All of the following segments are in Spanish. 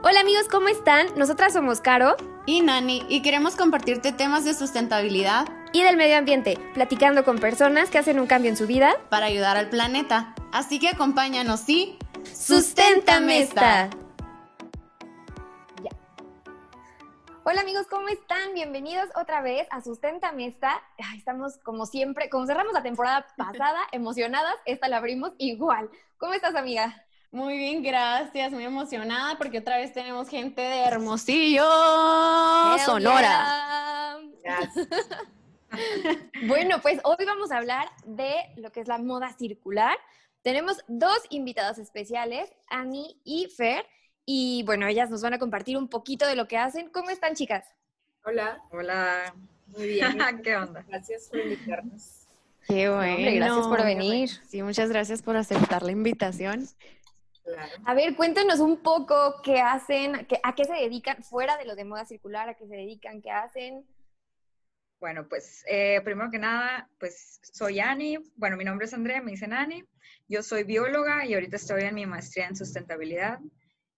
Hola amigos, ¿cómo están? Nosotras somos Caro y Nani y queremos compartirte temas de sustentabilidad y del medio ambiente, platicando con personas que hacen un cambio en su vida para ayudar al planeta. Así que acompáñanos y ¡Susténtame esta! Hola amigos, ¿cómo están? Bienvenidos otra vez a Susténtame esta. Estamos como siempre, como cerramos la temporada pasada, emocionadas, esta la abrimos igual. ¿Cómo estás amiga? Muy bien, gracias. Muy emocionada porque otra vez tenemos gente de Hermosillo, Sonora. bueno, pues hoy vamos a hablar de lo que es la moda circular. Tenemos dos invitadas especiales, Ani y Fer, y bueno, ellas nos van a compartir un poquito de lo que hacen. ¿Cómo están, chicas? Hola. Hola. Muy bien. ¿Qué onda? Gracias por invitarnos. Qué bueno. gracias por venir. Sí, muchas gracias por aceptar la invitación. A ver, cuéntenos un poco qué hacen, a qué se dedican, fuera de lo de moda circular, a qué se dedican, qué hacen. Bueno, pues eh, primero que nada, pues soy Ani. Bueno, mi nombre es Andrea, me dicen Ani. Yo soy bióloga y ahorita estoy en mi maestría en sustentabilidad.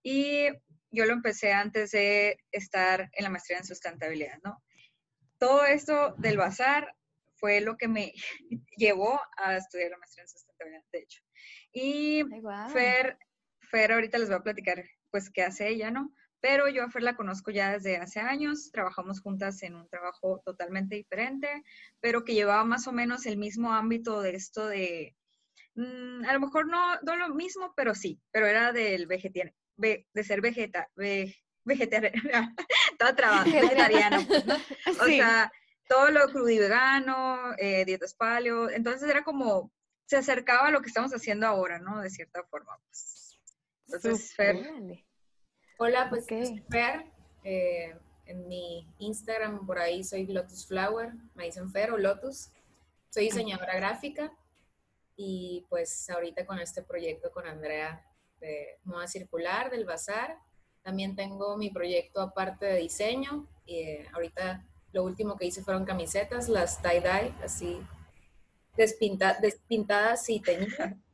Y yo lo empecé antes de estar en la maestría en sustentabilidad, ¿no? Todo esto del bazar fue lo que me llevó a estudiar la maestría en sustentabilidad, de hecho. Y Fer Fer ahorita les voy a platicar pues qué hace ella, ¿no? Pero yo a Fer la conozco ya desde hace años, trabajamos juntas en un trabajo totalmente diferente, pero que llevaba más o menos el mismo ámbito de esto de, mm, a lo mejor no, no, lo mismo, pero sí, pero era del vegetariano, de ser vegeta, vegetariano, toda trabada, vegetariano, pues, O sea, todo lo crudo y vegano, eh, dietas paleo, entonces era como, se acercaba a lo que estamos haciendo ahora, ¿no? De cierta forma, pues. Entonces, Fer. Hola, pues Fer. Eh, en mi Instagram por ahí soy Lotus Flower, me dicen Fer o Lotus. Soy diseñadora gráfica y pues ahorita con este proyecto con Andrea de moda circular del bazar. También tengo mi proyecto aparte de diseño y eh, ahorita lo último que hice fueron camisetas, las tie-dye, así despintadas y teñidas.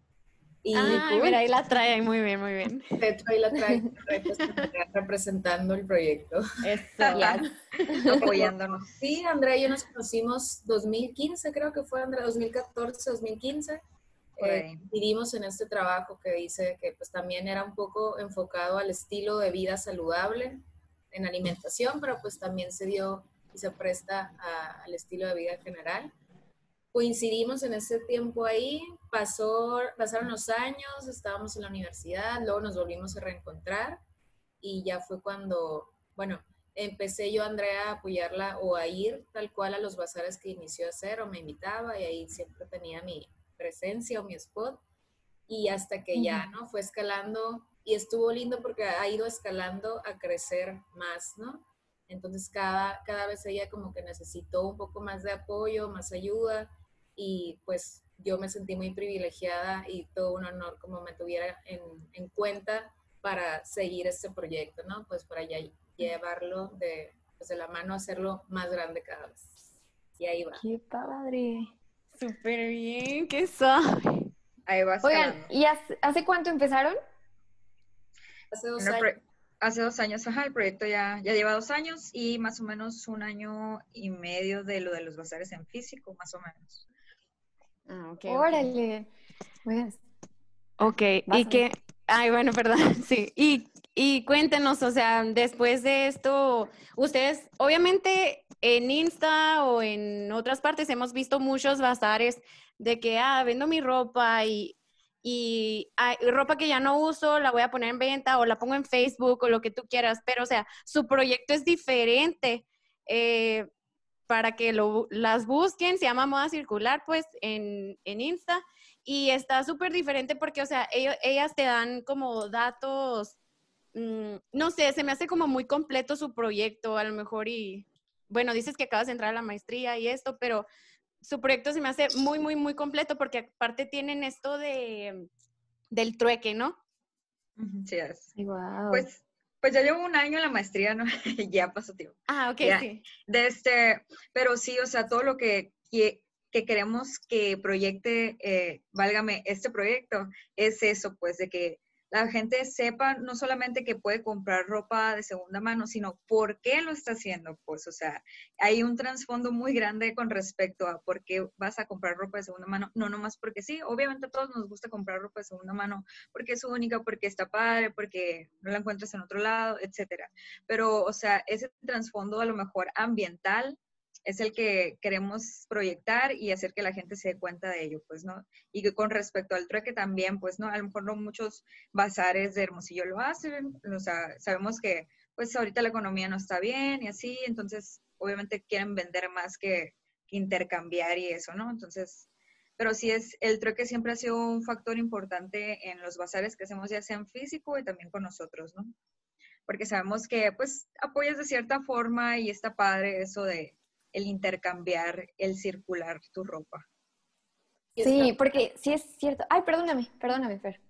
Y ah, mira, ahí la trae, muy bien, muy bien. De hecho, ahí la trae representando el proyecto. Eso, apoyándonos. Sí, Andrea y yo nos conocimos 2015, creo que fue, Andrea, 2014, 2015. Eh, vivimos en este trabajo que dice que pues también era un poco enfocado al estilo de vida saludable en alimentación, pero pues también se dio y se presta al estilo de vida en general coincidimos en ese tiempo ahí, pasó, pasaron los años, estábamos en la universidad, luego nos volvimos a reencontrar y ya fue cuando, bueno, empecé yo, Andrea, a apoyarla o a ir tal cual a los bazares que inició a hacer o me invitaba y ahí siempre tenía mi presencia o mi spot y hasta que ya, ¿no? Fue escalando y estuvo lindo porque ha ido escalando a crecer más, ¿no? Entonces cada, cada vez ella como que necesitó un poco más de apoyo, más ayuda y pues yo me sentí muy privilegiada y todo un honor como me tuviera en, en cuenta para seguir este proyecto, ¿no? Pues para ya llevarlo de, pues de la mano, hacerlo más grande cada vez. Y ahí va. ¡Qué padre! Súper bien, qué sabe. Ahí va. Oigan, ¿y hace, cuánto empezaron? Hace dos años. Hace dos años, ajá, el proyecto ya, ya lleva dos años y más o menos un año y medio de lo de los bazares en físico, más o menos. Ah, ok. Órale. Ok, y que, ay, bueno, perdón, sí. Y, y cuéntenos, o sea, después de esto, ustedes, obviamente en Insta o en otras partes hemos visto muchos bazares de que, ah, vendo mi ropa y, y ropa que ya no uso, la voy a poner en venta o la pongo en Facebook o lo que tú quieras, pero o sea, su proyecto es diferente. Eh, para que lo, las busquen, se llama Moda Circular, pues, en, en Insta, y está súper diferente porque, o sea, ellas te dan como datos, mm, no sé, se me hace como muy completo su proyecto, a lo mejor, y, bueno, dices que acabas de entrar a la maestría y esto, pero su proyecto se me hace muy, muy, muy completo porque aparte tienen esto de, del trueque, ¿no? Sí, es. Wow. Pues pues ya llevo un año en la maestría, ¿no? ya pasó tiempo. Ah, ok, sí. De este, pero sí, o sea, todo lo que, que, queremos que proyecte, eh, válgame, este proyecto, es eso, pues, de que la gente sepa no solamente que puede comprar ropa de segunda mano, sino por qué lo está haciendo, pues, o sea, hay un trasfondo muy grande con respecto a por qué vas a comprar ropa de segunda mano, no nomás porque sí, obviamente a todos nos gusta comprar ropa de segunda mano porque es única, porque está padre, porque no la encuentras en otro lado, etcétera. Pero, o sea, ese trasfondo a lo mejor ambiental es el que queremos proyectar y hacer que la gente se dé cuenta de ello, pues, ¿no? Y que con respecto al trueque también, pues, ¿no? A lo mejor no muchos bazares de Hermosillo lo hacen, o sabemos que, pues, ahorita la economía no está bien y así, entonces, obviamente quieren vender más que, intercambiar y eso, ¿no? Entonces, pero sí es, el trueque siempre ha sido un factor importante en los bazares que hacemos, ya sea en físico y también con nosotros, ¿no? Porque sabemos que, pues, apoyas de cierta forma y está padre eso de, el intercambiar, el circular tu ropa. Sí, porque sí es cierto. Ay, perdóname, perdóname, Fer.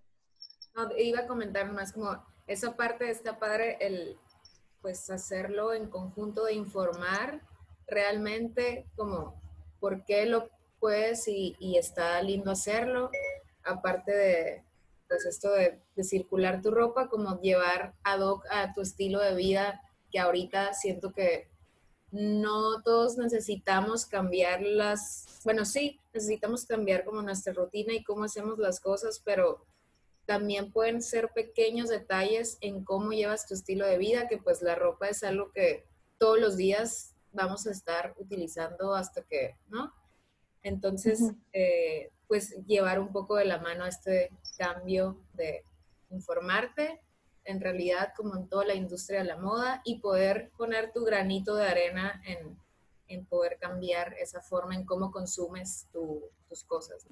No, iba a comentar más como esa parte está padre, el pues hacerlo en conjunto de informar realmente como por qué lo puedes y, y está lindo hacerlo. Aparte de pues esto de, de circular tu ropa, como llevar ad hoc a tu estilo de vida, que ahorita siento que no todos necesitamos cambiar las, bueno, sí, necesitamos cambiar como nuestra rutina y cómo hacemos las cosas, pero también pueden ser pequeños detalles en cómo llevas tu estilo de vida, que pues la ropa es algo que todos los días vamos a estar utilizando hasta que, ¿no? Entonces, eh, pues llevar un poco de la mano este cambio de informarte en realidad como en toda la industria de la moda y poder poner tu granito de arena en, en poder cambiar esa forma en cómo consumes tus cosas.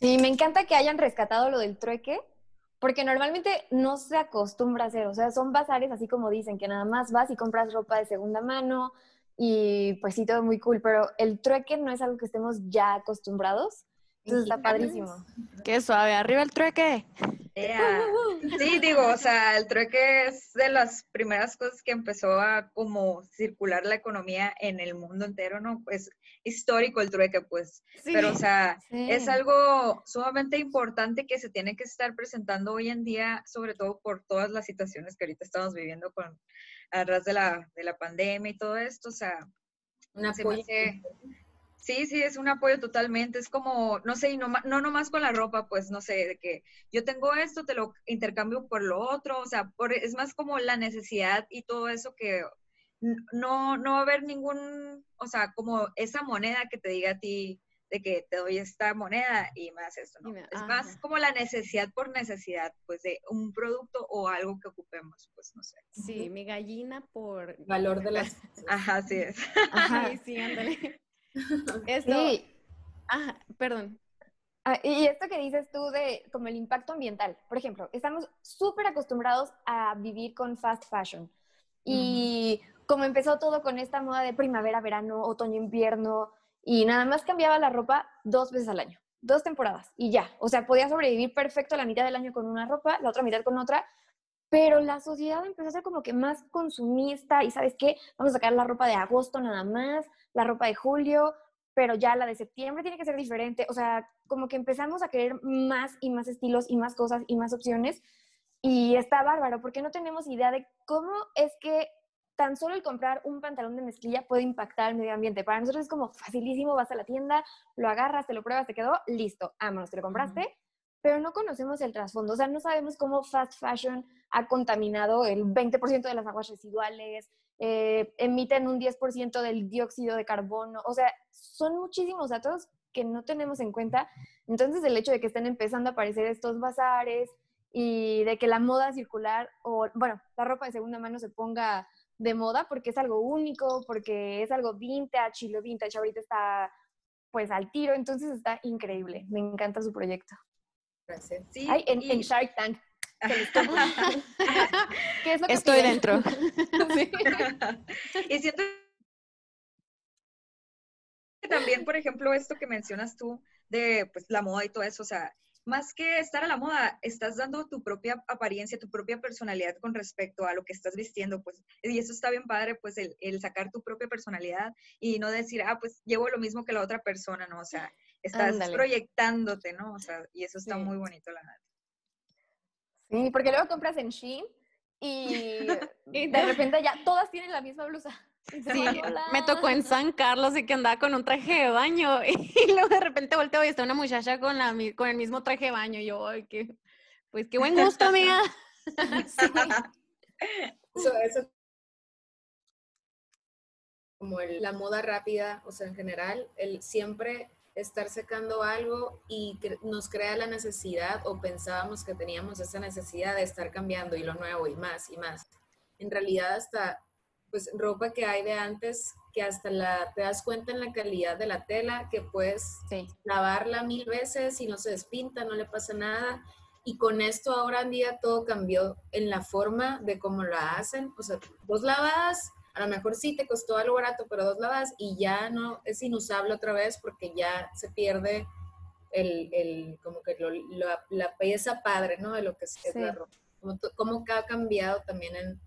Sí, me encanta que hayan rescatado lo del trueque, porque normalmente no se acostumbra a hacer, o sea, son bazares así como dicen, que nada más vas y compras ropa de segunda mano y pues sí, todo muy cool, pero el trueque no es algo que estemos ya acostumbrados. Está padrísimo. Qué suave, arriba el trueque. Sí, digo, o sea, el trueque es de las primeras cosas que empezó a como circular la economía en el mundo entero, ¿no? Pues histórico el trueque, pues. Pero, o sea, es algo sumamente importante que se tiene que estar presentando hoy en día, sobre todo por todas las situaciones que ahorita estamos viviendo con a ras de la, de la pandemia y todo esto, o sea, una Sí, sí, es un apoyo totalmente. Es como, no sé, y no, no nomás con la ropa, pues no sé, de que yo tengo esto, te lo intercambio por lo otro, o sea, por, es más como la necesidad y todo eso que no, no va a haber ningún, o sea, como esa moneda que te diga a ti de que te doy esta moneda y más esto, ¿no? es más como la necesidad por necesidad, pues de un producto o algo que ocupemos, pues no sé. Sí, mi gallina por... Valor de las... Ajá, sí es. Ajá. Sí, sí, ándale. Esto, sí. Ah, perdón. Ah, y esto que dices tú de como el impacto ambiental, por ejemplo, estamos súper acostumbrados a vivir con fast fashion. Y como empezó todo con esta moda de primavera, verano, otoño, invierno, y nada más cambiaba la ropa dos veces al año, dos temporadas, y ya. O sea, podía sobrevivir perfecto la mitad del año con una ropa, la otra mitad con otra, pero la sociedad empezó a ser como que más consumista y sabes qué, vamos a sacar la ropa de agosto nada más, la ropa de julio, pero ya la de septiembre tiene que ser diferente. O sea, como que empezamos a querer más y más estilos y más cosas y más opciones. Y está bárbaro porque no tenemos idea de cómo es que tan solo el comprar un pantalón de mezclilla puede impactar al medio ambiente. Para nosotros es como facilísimo, vas a la tienda, lo agarras, te lo pruebas, te quedó, listo, vámonos, te lo compraste pero no conocemos el trasfondo, o sea, no sabemos cómo fast fashion ha contaminado el 20% de las aguas residuales, eh, emiten un 10% del dióxido de carbono, o sea, son muchísimos datos que no tenemos en cuenta. Entonces, el hecho de que estén empezando a aparecer estos bazares y de que la moda circular o, bueno, la ropa de segunda mano se ponga de moda porque es algo único, porque es algo vintage y lo vintage ahorita está pues al tiro, entonces está increíble. Me encanta su proyecto. Gracias. Sí, en, Shark Tank. ¿Qué es lo que Estoy dentro. Y siento que también, por ejemplo, esto que mencionas tú de pues, la moda y todo eso, o sea, más que estar a la moda, estás dando tu propia apariencia, tu propia personalidad con respecto a lo que estás vistiendo, pues, y eso está bien padre, pues, el, el sacar tu propia personalidad y no decir, ah, pues, llevo lo mismo que la otra persona, ¿no? O sea, estás proyectándote, ¿no? O sea, y eso está muy bonito, la verdad. Sí, porque luego compras en Shein y de repente ya todas tienen la misma blusa. Sí, me tocó en San Carlos y que andaba con un traje de baño y luego de repente volteo y está una muchacha con, la, con el mismo traje de baño y yo, ay, qué, pues qué buen gusto, amiga. Eso, eso como la moda rápida, o sea, en general, el siempre estar secando algo y nos crea la necesidad o pensábamos que teníamos esa necesidad de estar cambiando y lo nuevo y más y más. En realidad hasta pues ropa que hay de antes que hasta la te das cuenta en la calidad de la tela que puedes lavarla mil veces y no se despinta, no le pasa nada. Y con esto ahora en día todo cambió en la forma de cómo la hacen. O sea, dos lavadas a lo mejor sí te costó algo barato, pero dos lavas y ya no es inusable otra vez porque ya se pierde el, el como que la, la, pieza padre, ¿no? De lo que es, la ropa. Como, ha cambiado también en,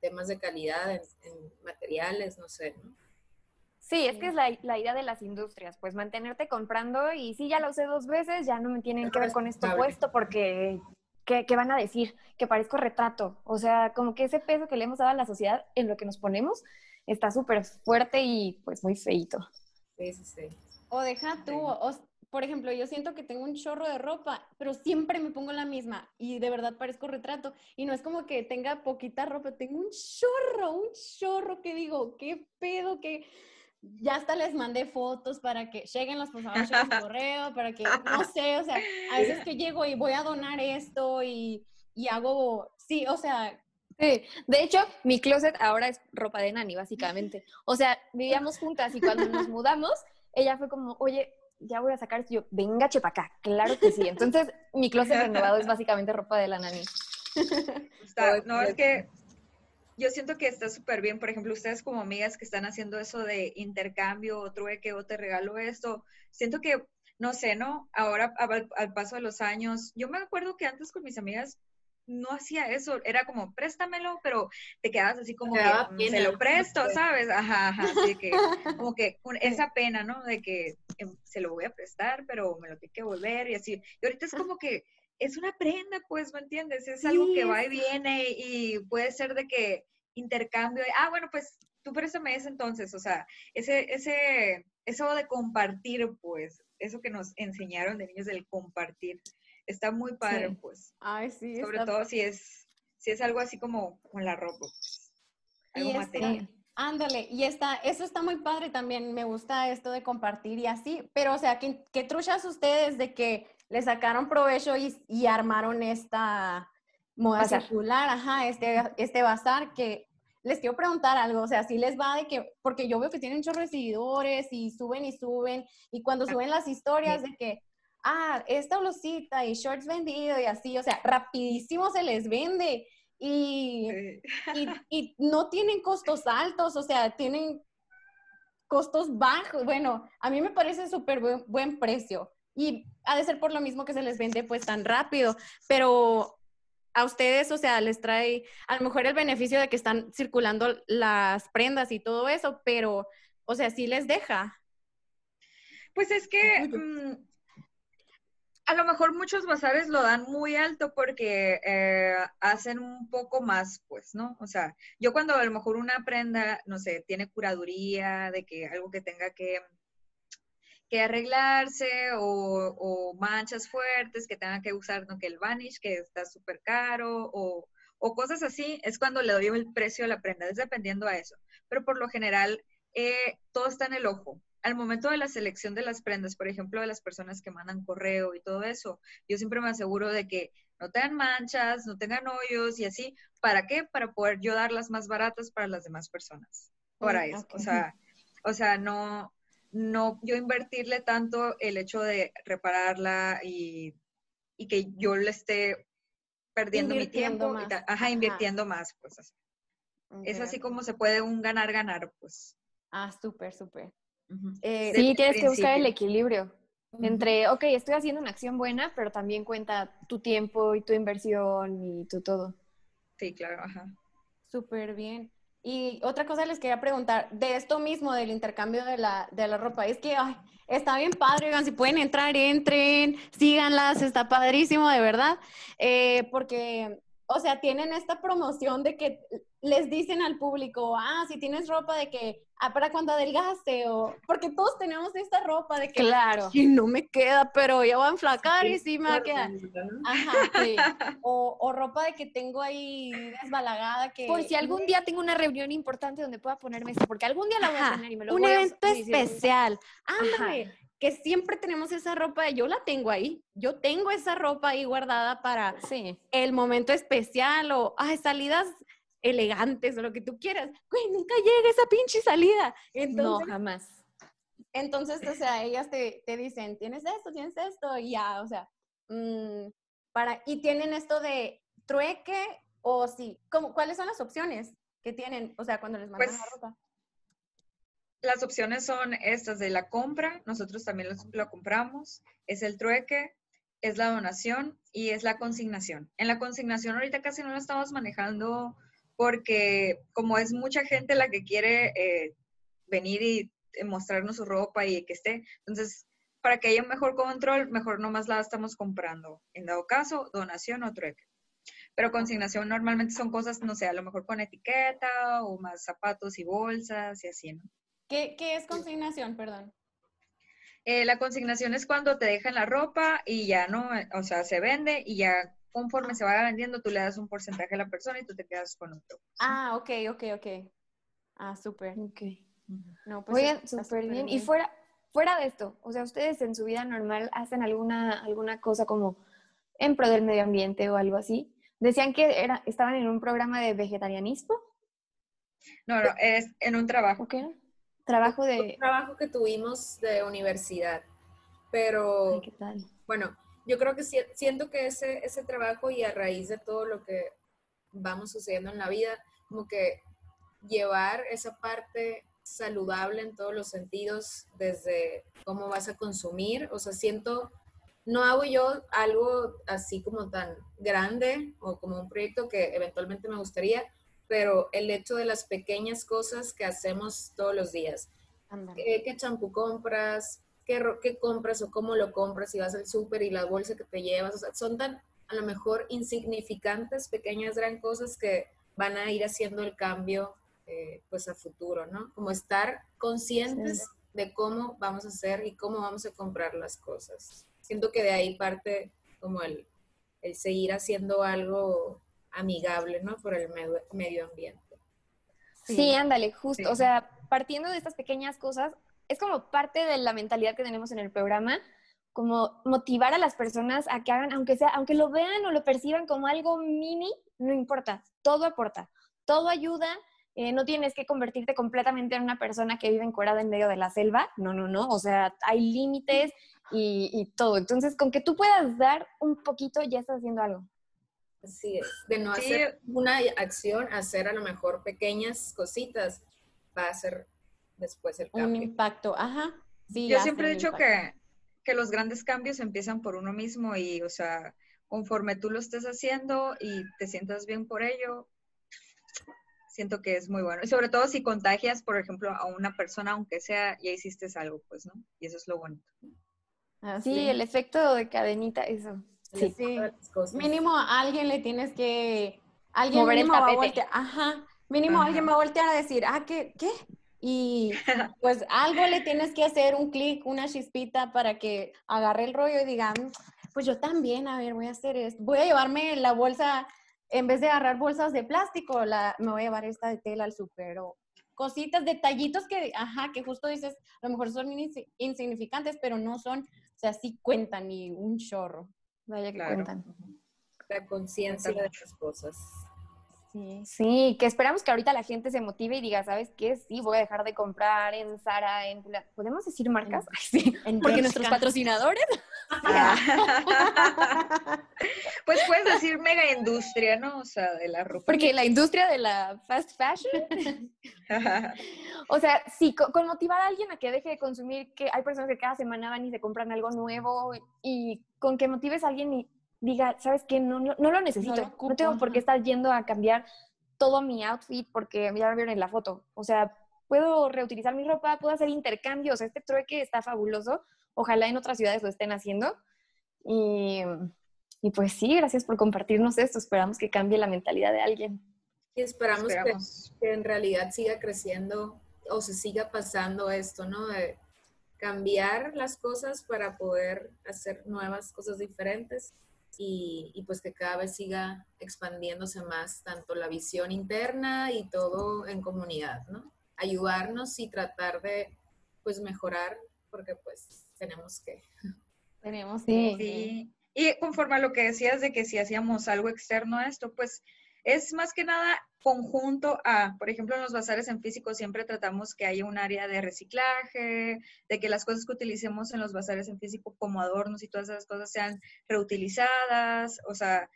temas de calidad, en, materiales, no sé, ¿no? Sí, es que es la, la, idea de las industrias, pues mantenerte comprando y sí, ya la usé dos veces, ya no me tienen que ver con esto puesto porque ¿qué, van a decir? Que parezco retrato. O sea, como que ese peso que le hemos dado a la sociedad en lo que nos ponemos está súper fuerte y pues muy feito. Sí, sí, sí. O deja tú, por ejemplo, yo siento que tengo un chorro de ropa, pero siempre me pongo la misma y de verdad parezco retrato. Y no es como que tenga poquita ropa, tengo un chorro, un chorro que digo, qué pedo, que ya hasta les mandé fotos para que lleguen los pasajeros al correo, para que, no sé, o sea, a veces que llego y voy a donar esto y, y hago, sí, o sea... Sí, de hecho, mi closet ahora es ropa de nani, básicamente. O sea, vivíamos juntas y cuando nos mudamos, ella fue como, oye, ya voy a sacar esto. yo, venga, chepa acá, claro que sí. Entonces, mi closet renovado es básicamente ropa de la nani. no, es que yo siento que está súper bien, por ejemplo, ustedes como amigas que están haciendo eso de intercambio o trueque o te regalo esto, siento que, no sé, ¿no? Ahora al, paso de los años, yo me acuerdo que antes con mis amigas no hacía eso, era como préstamelo, pero te quedabas así como que mm, se lo presto, ¿sabes? Ajá, ajá, así que como que esa pena, ¿no? De que se lo voy a prestar, pero me lo tiene que volver y así. Y ahorita es como que es una prenda, pues, ¿me entiendes? Es algo que va y viene y puede ser de que intercambio, ah, bueno, pues tú préstame ese entonces, o sea, ese, ese, eso de compartir, pues, eso que nos enseñaron de niños del compartir, está muy padre, pues. Ay, sí. Sobre todo si es, si es algo así como con la ropa, pues. Algo material. Ándale, y está, eso está muy padre también, me gusta esto de compartir y así, pero o sea, ¿qué, qué truchas ustedes de que le sacaron provecho y, armaron esta moda circular, ajá, este, este bazar que les quiero preguntar algo, o sea, si les va de que, porque yo veo que tienen de seguidores y suben y suben, y cuando suben las historias de que, ah, esta blusita y shorts vendido y así, o sea, rapidísimo se les vende y, y, y no tienen costos altos, o sea, tienen costos bajos. Bueno, a mí me parece súper buen precio y ha de ser por lo mismo que se les vende pues tan rápido, pero a ustedes, o sea, les trae a lo mejor el beneficio de que están circulando las prendas y todo eso, pero, o sea, sí les deja. Pues es que a lo mejor muchos bazares lo dan muy alto porque eh, hacen un poco más, pues, ¿no? O sea, yo cuando a lo mejor una prenda, no sé, tiene curaduría, de que algo que tenga que que arreglarse o, manchas fuertes que tengan que usar, ¿no? Que el vanish, que está súper caro o, cosas así, es cuando le doy el precio a la prenda, es dependiendo a eso. Pero por lo general, eh, todo está en el ojo. Al momento de la selección de las prendas, por ejemplo, de las personas que mandan correo y todo eso, yo siempre me aseguro de que no tengan manchas, no tengan hoyos y así. ¿Para qué? Para poder yo dar las más baratas para las demás personas. Para mm, eso. O sea, o sea, no, no yo invertirle tanto el hecho de repararla y, que yo le esté perdiendo mi tiempo, ajá, invirtiendo más, pues Es así como se puede un ganar-ganar, pues. Ah, súper, súper. Eh, sí, tienes que buscar el equilibrio entre, ok, estoy haciendo una acción buena, pero también cuenta tu tiempo y tu inversión y tu todo. Sí, claro, ajá. Súper bien. Y otra cosa les quería preguntar, de esto mismo, del intercambio de la, de la ropa, es que ay, está bien padre, oigan, si pueden entrar, entren, síganlas, está padrísimo, de verdad, eh, porque, o sea, tienen esta promoción de que les dicen al público, ah, si tienes ropa de que, ah, para cuando adelgace, o, porque todos tenemos esta ropa de que, claro, y no me queda, pero ya voy a enflacar y sí me va a quedar. Ajá, sí. O, o, ropa de que tengo ahí desbalagada que... Por si algún día tengo una reunión importante donde pueda ponerme esto, porque algún día la voy a tener y me lo Un voy evento especial. Ándale que siempre tenemos esa ropa, yo la tengo ahí, yo tengo esa ropa ahí guardada para sí. el momento especial o ay, salidas elegantes o lo que tú quieras. Güey, nunca llega esa pinche salida. Entonces, no, jamás. Entonces, o sea, ellas te, te, dicen, tienes esto, tienes esto, y ya, o sea, mmm, para, y tienen esto de trueque o sí, ¿cómo, ¿cuáles son las opciones que tienen, o sea, cuando les mandan pues, la ropa? Las opciones son estas de la compra, nosotros también lo compramos, es el trueque, es la donación y es la consignación. En la consignación ahorita casi no la estamos manejando porque como es mucha gente la que quiere eh, venir y mostrarnos su ropa y que esté, entonces para que haya un mejor control, mejor nomás la estamos comprando. En dado caso, donación o trueque. Pero consignación normalmente son cosas, no sé, a lo mejor con etiqueta o más zapatos y bolsas y así, ¿no? ¿Qué, qué es consignación, perdón? Eh, la consignación es cuando te dejan la ropa y ya no, o sea, se vende y ya conforme se vaya vendiendo, tú le das un porcentaje a la persona y tú te quedas con otro. Ah, ok, ok, ok. Ah, súper. Ok. No, pues Oigan, súper bien. bien. Y fuera, fuera de esto, o sea, ¿ustedes en su vida normal hacen alguna, alguna cosa como en pro del medio ambiente o algo así? Decían que era, estaban en un programa de vegetarianismo. No, no, es en un trabajo. ¿Qué? Trabajo de... Un trabajo que tuvimos de universidad. Pero, Ay, ¿qué tal? bueno, yo creo que siento que ese, ese trabajo y a raíz de todo lo que vamos sucediendo en la vida, como que llevar esa parte saludable en todos los sentidos, desde cómo vas a consumir, o sea, siento, no hago yo algo así como tan grande o como un proyecto que eventualmente me gustaría, pero el hecho de las pequeñas cosas que hacemos todos los días. ¿Qué, qué champú compras? Qué, ¿Qué, compras o cómo lo compras? Si vas al súper y la bolsa que te llevas. O sea, son tan a lo mejor insignificantes, pequeñas, gran cosas que van a ir haciendo el cambio eh, pues a futuro, ¿no? Como estar conscientes sí. de cómo vamos a hacer y cómo vamos a comprar las cosas. Siento que de ahí parte como el, el seguir haciendo algo amigable, ¿no? Por el medio, medio ambiente. Sí, sí ándale, justo. Sí. O sea, partiendo de estas pequeñas cosas, es como parte de la mentalidad que tenemos en el programa, como motivar a las personas a que hagan, aunque sea, aunque lo vean o lo perciban como algo mini, no importa, todo aporta, todo ayuda. Eh, no tienes que convertirte completamente en una persona que vive encuerada en medio de la selva. No, no, no. O sea, hay límites y, y todo. Entonces, con que tú puedas dar un poquito, ya estás haciendo algo. Así es, de no sí. hacer una acción, hacer a lo mejor pequeñas cositas, va a ser después el cambio. Un impacto, ajá. Sí, Yo siempre he dicho que, que los grandes cambios empiezan por uno mismo y, o sea, conforme tú lo estés haciendo y te sientas bien por ello, siento que es muy bueno. Y sobre todo si contagias, por ejemplo, a una persona, aunque sea, ya hiciste algo, pues, ¿no? Y eso es lo bonito. Así, sí, el efecto de cadenita, eso. Sí, sí. Mínimo a alguien le tienes que... Alguien Mover mínimo el va a voltear, ajá, mínimo ajá. alguien va a voltear a decir, ah, ¿qué? ¿Qué? Y pues algo le tienes que hacer, un clic, una chispita para que agarre el rollo y diga, pues yo también, a ver, voy a hacer esto. Voy a llevarme la bolsa, en vez de agarrar bolsas de plástico, la, me voy a llevar esta de tela al súper o cositas, detallitos que, ajá, que justo dices, a lo mejor son insignificantes, pero no son, o sea, sí cuentan ni un chorro. Vaya que claro. cuentan. La conciencia de las cosas. Sí. sí, que esperamos que ahorita la gente se motive y diga, ¿sabes qué? Sí, voy a dejar de comprar en Zara, en... ¿Podemos decir marcas? Ay, sí, en porque nuestros patrocinadores. pues puedes decir mega industria, ¿no? O sea, de la ropa. Porque la industria de la fast fashion. o sea, sí, con, con, motivar a alguien a que deje de consumir, que hay personas que cada semana van y se compran algo nuevo y con que motives a alguien y diga, ¿sabes qué? No, no, no lo necesito. No, lo ocupo, no tengo por qué estar yendo a cambiar todo mi outfit porque ya lo vieron en la foto. O sea, puedo reutilizar mi ropa, puedo hacer intercambios. Este trueque está fabuloso. Ojalá en otras ciudades lo estén haciendo. Y, y pues sí, gracias por compartirnos esto. Esperamos que cambie la mentalidad de alguien. Y esperamos, Que, en realidad siga creciendo o se siga pasando esto, ¿no? De cambiar las cosas para poder hacer nuevas cosas diferentes y, y, pues que cada vez siga expandiéndose más tanto la visión interna y todo en comunidad, ¿no? Ayudarnos y tratar de pues mejorar porque pues tenemos que. Tenemos que. Sí. Y conforme a lo que decías de que si hacíamos algo externo a esto, pues es más que nada conjunto a, por ejemplo, en los bazares en físico siempre tratamos que haya un área de reciclaje, de que las cosas que utilicemos en los bazares en físico como adornos y todas esas cosas sean reutilizadas, o sea,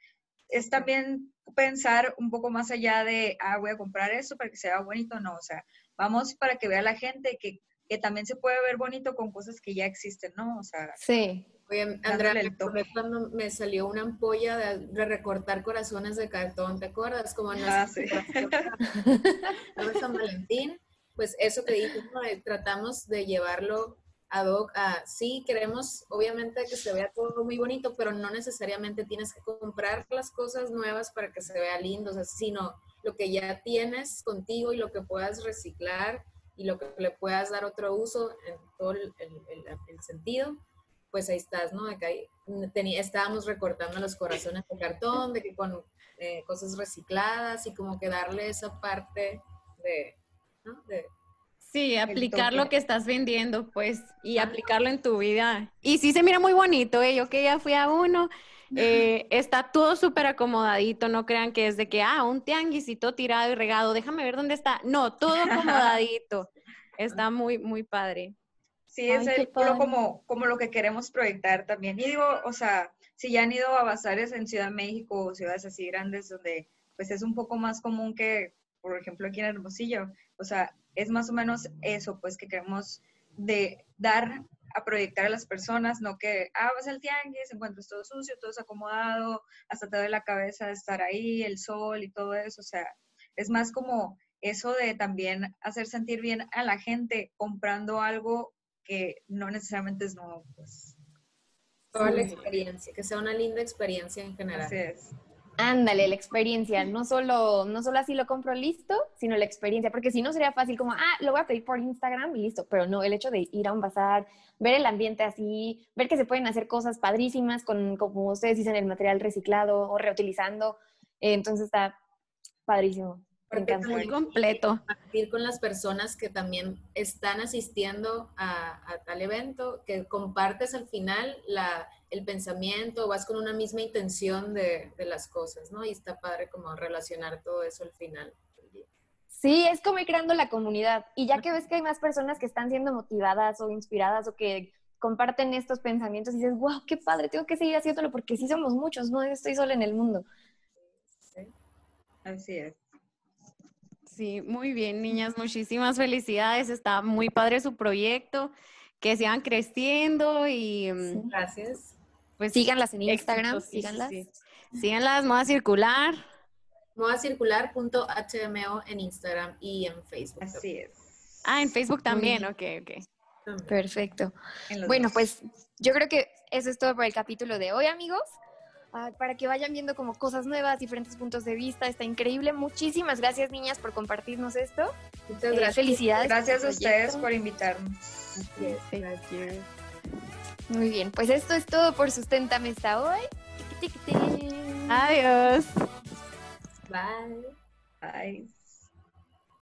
es también pensar un poco más allá de, ah, voy a comprar eso para que sea bonito, no, o sea, vamos para que vea la gente que, que también se puede ver bonito con cosas que ya existen, ¿no? O sea, sí. Oye, Andrea, me cuando me salió una ampolla de, recortar corazones de cartón, ¿te acuerdas? Como en ah, sí. San Valentín, pues eso que dije, tratamos de llevarlo ad hoc a, sí, queremos obviamente que se vea todo muy bonito, pero no necesariamente tienes que comprar las cosas nuevas para que se vea lindo, sino lo que ya tienes contigo y lo que puedas reciclar y lo que le puedas dar otro uso en todo el, el sentido pues ahí estás, ¿no? De que estábamos recortando los corazones de cartón, de que con eh, cosas recicladas y como que darle esa parte de, ¿no? De, Sí, aplicar lo que estás vendiendo, pues, y aplicarlo en tu vida. Y sí se mira muy bonito, ¿eh? Yo que ya fui a uno, eh, está todo súper acomodadito, no crean que es de que, ah, un tianguisito tirado y regado, déjame ver dónde está. No, todo acomodadito. está muy, muy padre. Sí, es el, como, como lo que queremos proyectar también. Y digo, o sea, si ya han ido a bazares en Ciudad de México o ciudades así grandes donde pues es un poco más común que, por ejemplo, aquí en Hermosillo, o sea, es más o menos eso, pues que queremos de dar a proyectar a las personas, no que, ah, vas al tianguis, encuentras todo sucio, todo desacomodado, hasta te duele la cabeza de estar ahí, el sol y todo eso, o sea, es más como eso de también hacer sentir bien a la gente comprando algo que no necesariamente es nuevo, pues. Toda la experiencia, que sea una linda experiencia en general. Así es. Ándale, la experiencia, no solo, no solo así lo compro listo, sino la experiencia, porque si no sería fácil como, ah, lo voy a pedir por Instagram y listo, pero no, el hecho de ir a un bazar, ver el ambiente así, ver que se pueden hacer cosas padrísimas con, como ustedes dicen, el material reciclado o reutilizando, eh, entonces está padrísimo muy completo. Ir con las personas que también están asistiendo a, tal evento, que compartes al final la, el pensamiento, vas con una misma intención de, de, las cosas, ¿no? Y está padre como relacionar todo eso al final. Sí, es como ir creando la comunidad. Y ya que ves que hay más personas que están siendo motivadas o inspiradas o que comparten estos pensamientos y dices, wow, qué padre, tengo que seguir haciéndolo porque sí somos muchos, no estoy sola en el mundo. Así es. Sí, muy bien, niñas, muchísimas felicidades. Está muy padre su proyecto, que sigan creciendo y... Mm, Gracias. Pues síganlas en Instagram, síganlas. Síganlas, Moda Circular. Modacircular.hmo en Instagram y en Facebook. Así es. Ah, en Facebook también, ok, ok. Perfecto. Bueno, pues yo creo que eso es todo por el capítulo de hoy, amigos para que vayan viendo como cosas nuevas, diferentes puntos de vista. Está increíble. Muchísimas gracias, niñas, por compartirnos esto. Muchas eh, gracias. felicidades. Gracias a ustedes por invitarnos. Gracias. Muy bien, pues esto es todo por Susténtame hasta hoy. Adiós. Bye. Bye.